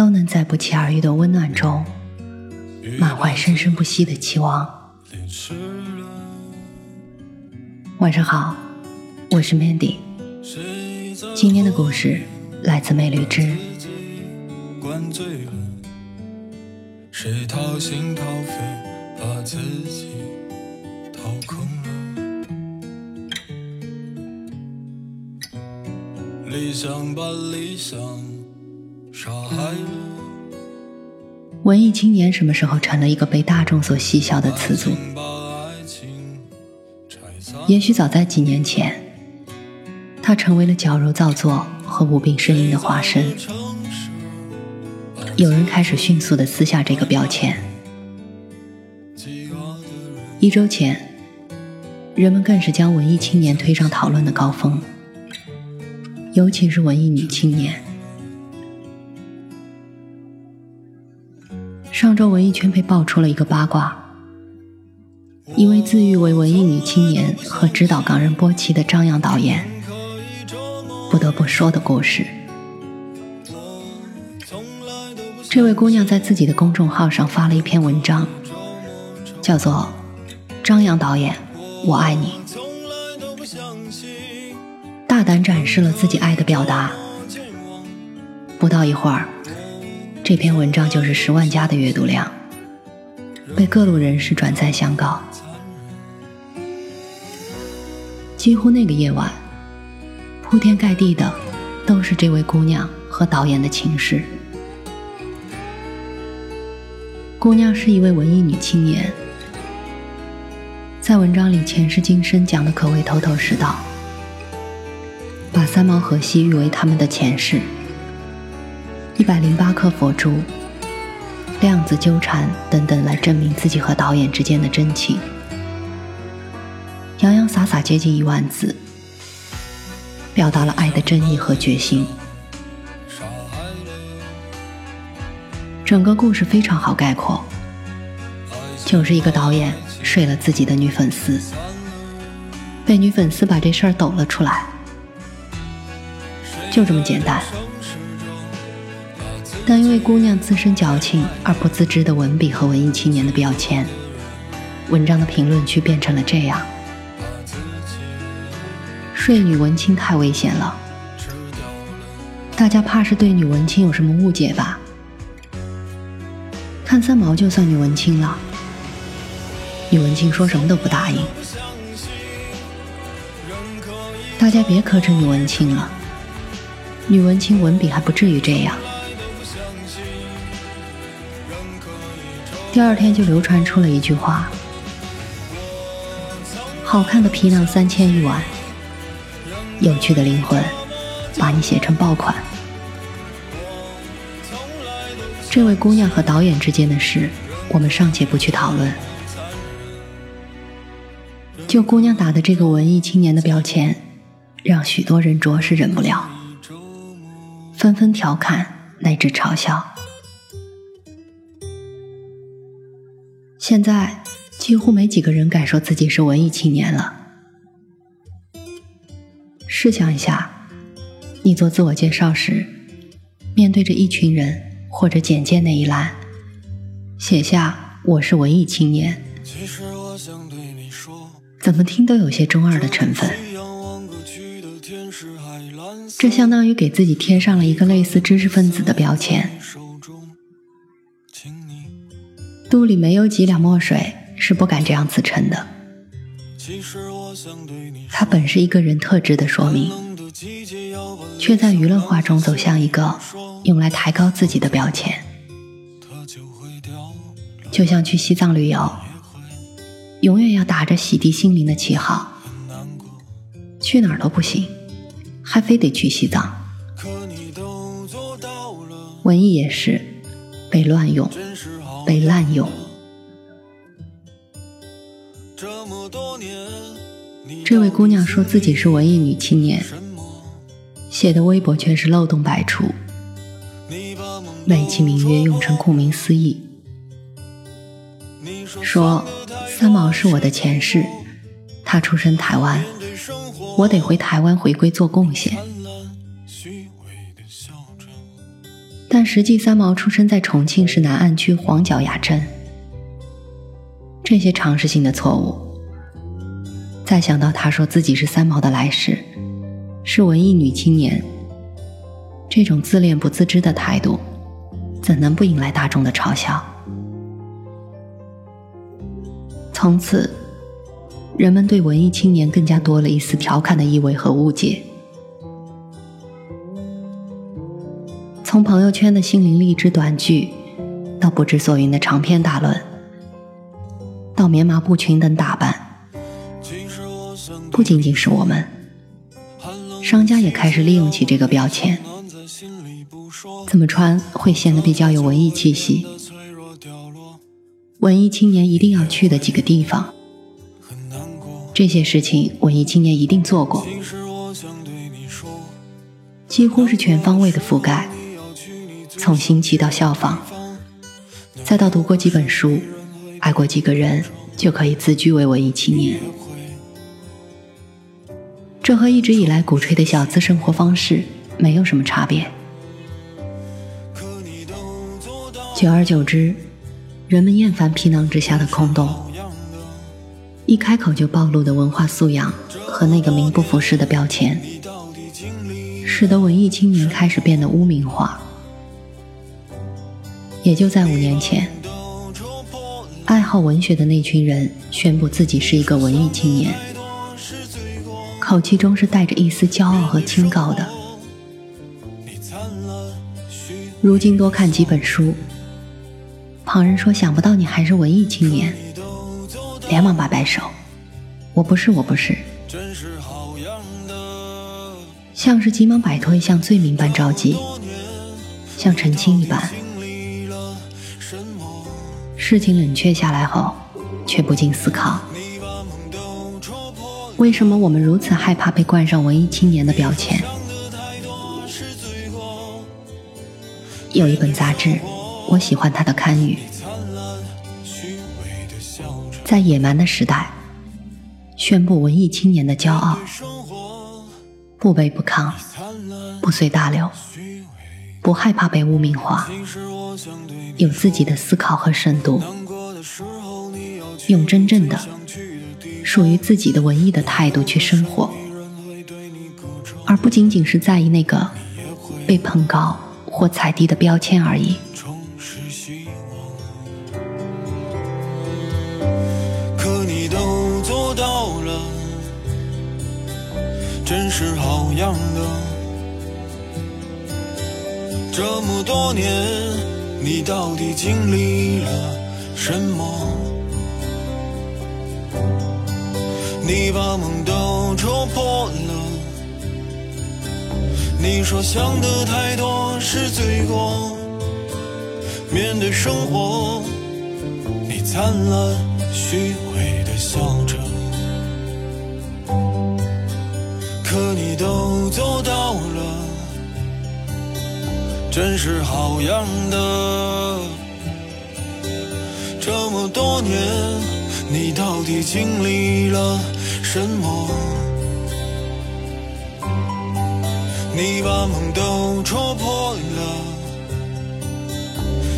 都能在不期而遇的温暖中，满怀生生不息的期望。晚上好，我是 Mandy。今天的故事来自美绿之。谁掏心掏肺把自己掏空了？理想把理想。文艺青年什么时候成了一个被大众所嬉笑的词组？也许早在几年前，他成为了矫揉造作和无病呻吟的化身。有人开始迅速的撕下这个标签。一周前，人们更是将文艺青年推上讨论的高峰，尤其是文艺女青年。上周文艺圈被爆出了一个八卦：一位自誉为文艺女青年和指导港人波奇的张扬导演，不得不说的故事。这位姑娘在自己的公众号上发了一篇文章，叫做《张扬导演，我爱你》，大胆展示了自己爱的表达。不到一会儿。这篇文章就是十万加的阅读量，被各路人士转载相告。几乎那个夜晚，铺天盖地的都是这位姑娘和导演的情事。姑娘是一位文艺女青年，在文章里前世今生讲的可谓头头是道，把三毛和西誉为他们的前世。一百零八颗佛珠，量子纠缠等等，来证明自己和导演之间的真情。洋洋洒洒接近一万字，表达了爱的真意和决心。整个故事非常好概括，就是一个导演睡了自己的女粉丝，被女粉丝把这事儿抖了出来，就这么简单。但因为姑娘自身矫情而不自知的文笔和文艺青年的标签，文章的评论区变成了这样：睡女文青太危险了，大家怕是对女文青有什么误解吧？看三毛就算女文青了，女文青说什么都不答应，大家别磕碜女文青了，女文青文笔还不至于这样。第二天就流传出了一句话：“好看的皮囊三千一碗，有趣的灵魂把你写成爆款。”这位姑娘和导演之间的事，我们尚且不去讨论。就姑娘打的这个文艺青年的标签，让许多人着实忍不了，纷纷调侃乃至嘲笑。现在几乎没几个人敢说自己是文艺青年了。试想一下，你做自我介绍时，面对着一群人或者简介那一栏，写下“我是文艺青年”，怎么听都有些中二的成分。这相当于给自己贴上了一个类似知识分子的标签。肚里没有几两墨水，是不敢这样自称的。它本是一个人特质的说明，却在娱乐化中走向一个用来抬高自己的标签。就像去西藏旅游，永远要打着洗涤心灵的旗号，去哪儿都不行，还非得去西藏。文艺也是。被乱用，被滥用。这位姑娘说自己是文艺女青年，写的微博却是漏洞百出，美其名曰用成顾名思义，说三毛是我的前世，他出生台湾，我得回台湾回归做贡献。但实际三毛出生在重庆市南岸区黄脚崖镇，这些常识性的错误。再想到他说自己是三毛的来世，是文艺女青年，这种自恋不自知的态度，怎能不引来大众的嘲笑？从此，人们对文艺青年更加多了一丝调侃的意味和误解。从朋友圈的心灵励志短剧，到不知所云的长篇大论，到棉麻布裙等打扮。不仅仅是我们，商家也开始利用起这个标签。怎么穿会显得比较有文艺气息？文艺青年一定要去的几个地方，这些事情文艺青年一定做过，几乎是全方位的覆盖，从新奇到效仿，再到读过几本书、爱过几个人，就可以自居为文艺青年。这和一直以来鼓吹的小资生活方式没有什么差别。久而久之，人们厌烦皮囊之下的空洞，一开口就暴露的文化素养和那个名不符实的标签，使得文艺青年开始变得污名化。也就在五年前，爱好文学的那群人宣布自己是一个文艺青年。口气中是带着一丝骄傲和清高的。如今多看几本书，旁人说想不到你还是文艺青年，连忙摆摆手：“我不是，我不是。”像是急忙摆脱一项罪名般着急，像澄清一般。事情冷却下来后，却不禁思考。为什么我们如此害怕被冠上文艺青年的标签？有一本杂志，我喜欢它的刊语。在野蛮的时代，宣布文艺青年的骄傲，不卑不亢，不随大流，不害怕被污名化，有自己的思考和深度，用真正的。属于自己的文艺的态度去生活，而不仅仅是在意那个被捧高或踩低的标签而已。可你都做到了，真是好样的。这么多年，你到底经历了什么？你把梦都戳破了，你说想的太多是罪过。面对生活，你灿烂虚伪的笑着，可你都做到了，真是好样的。这么多年，你到底经历了？什么？你把梦都戳破了。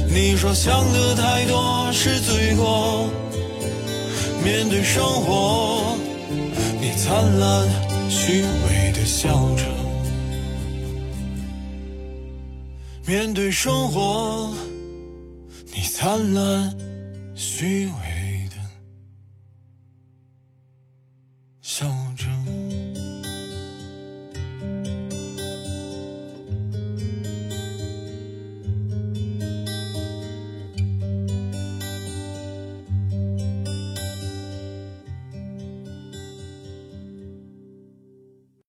你说想的太多是罪过。面对生活，你灿烂虚伪的笑着。面对生活你灿烂虚伪的笑着。